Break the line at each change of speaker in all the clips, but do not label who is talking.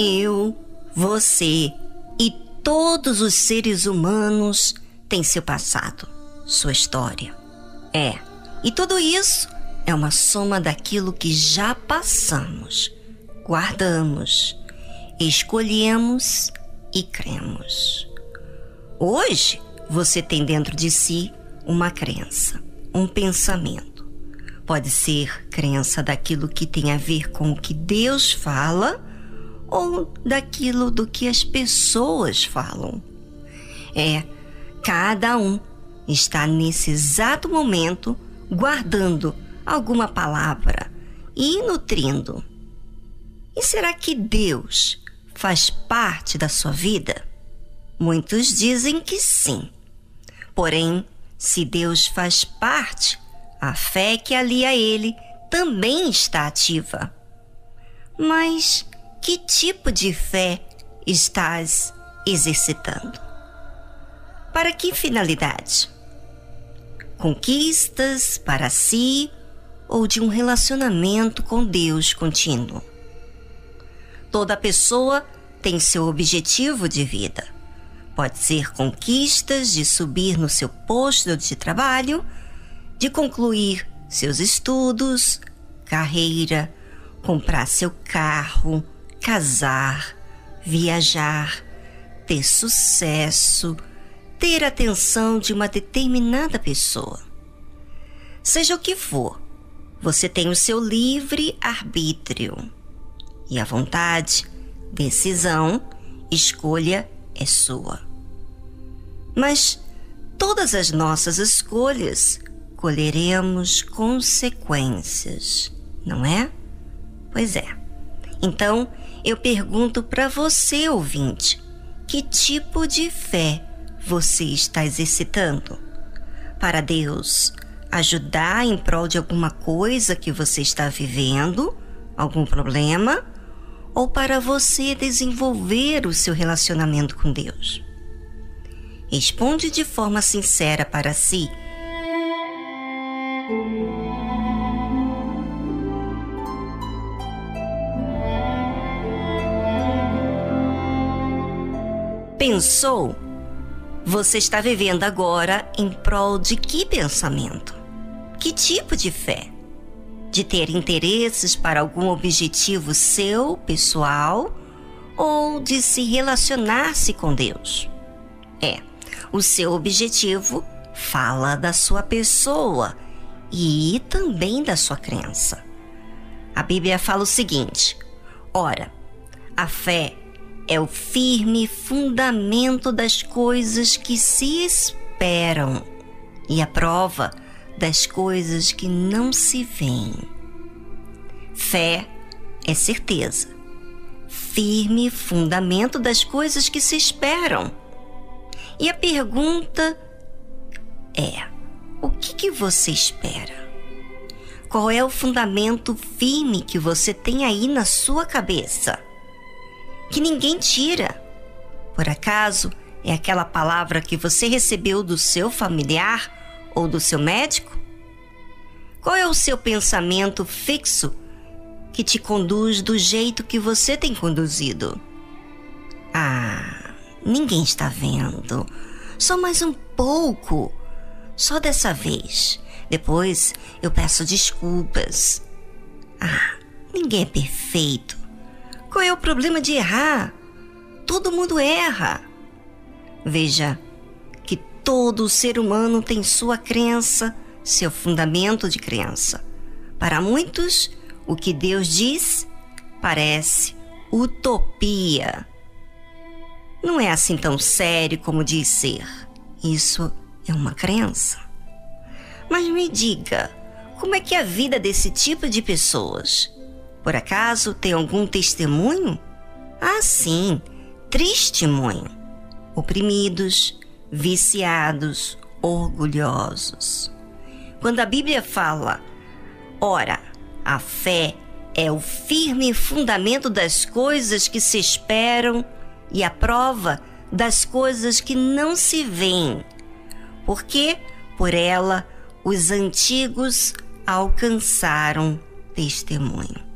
Eu, você e todos os seres humanos têm seu passado, sua história. É, e tudo isso é uma soma daquilo que já passamos, guardamos, escolhemos e cremos. Hoje, você tem dentro de si uma crença, um pensamento. Pode ser crença daquilo que tem a ver com o que Deus fala ou daquilo do que as pessoas falam. É, cada um está nesse exato momento guardando alguma palavra e nutrindo. E será que Deus faz parte da sua vida? Muitos dizem que sim. Porém, se Deus faz parte, a fé que alia a Ele também está ativa. Mas que tipo de fé estás exercitando? Para que finalidade? Conquistas para si ou de um relacionamento com Deus contínuo? Toda pessoa tem seu objetivo de vida. Pode ser conquistas de subir no seu posto de trabalho, de concluir seus estudos, carreira, comprar seu carro, casar, viajar, ter sucesso, ter atenção de uma determinada pessoa. Seja o que for, você tem o seu livre arbítrio. E a vontade, decisão, escolha é sua. Mas todas as nossas escolhas colheremos consequências, não é? Pois é. Então, eu pergunto para você, ouvinte, que tipo de fé você está exercitando? Para Deus ajudar em prol de alguma coisa que você está vivendo, algum problema, ou para você desenvolver o seu relacionamento com Deus? Responde de forma sincera para si Pensou? Você está vivendo agora em prol de que pensamento? Que tipo de fé? De ter interesses para algum objetivo seu, pessoal, ou de se relacionar-se com Deus? É, o seu objetivo fala da sua pessoa e também da sua crença. A Bíblia fala o seguinte: ora, a fé é o firme fundamento das coisas que se esperam e a prova das coisas que não se veem. Fé é certeza, firme fundamento das coisas que se esperam. E a pergunta é: o que, que você espera? Qual é o fundamento firme que você tem aí na sua cabeça? Que ninguém tira. Por acaso é aquela palavra que você recebeu do seu familiar ou do seu médico? Qual é o seu pensamento fixo que te conduz do jeito que você tem conduzido? Ah, ninguém está vendo. Só mais um pouco. Só dessa vez. Depois eu peço desculpas. Ah, ninguém é perfeito. Qual é o problema de errar? Todo mundo erra. Veja que todo ser humano tem sua crença, seu fundamento de crença. Para muitos, o que Deus diz parece utopia. Não é assim tão sério como diz ser. Isso é uma crença. Mas me diga, como é que é a vida desse tipo de pessoas? Por acaso tem algum testemunho? Ah, sim, testemunho. Oprimidos, viciados, orgulhosos. Quando a Bíblia fala, ora, a fé é o firme fundamento das coisas que se esperam e a prova das coisas que não se veem, porque por ela os antigos alcançaram testemunho.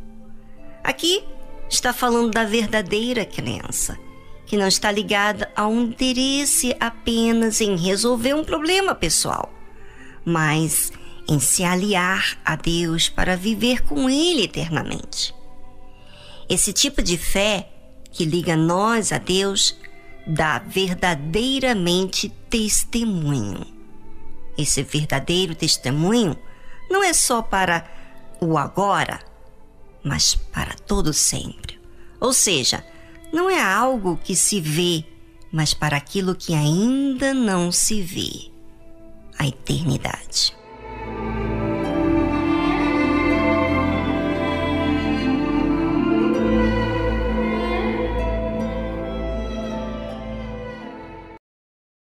Aqui está falando da verdadeira crença, que não está ligada a um interesse apenas em resolver um problema pessoal, mas em se aliar a Deus para viver com Ele eternamente. Esse tipo de fé que liga nós a Deus dá verdadeiramente testemunho. Esse verdadeiro testemunho não é só para o agora, mas para todo sempre. Ou seja, não é algo que se vê, mas para aquilo que ainda não se vê a eternidade.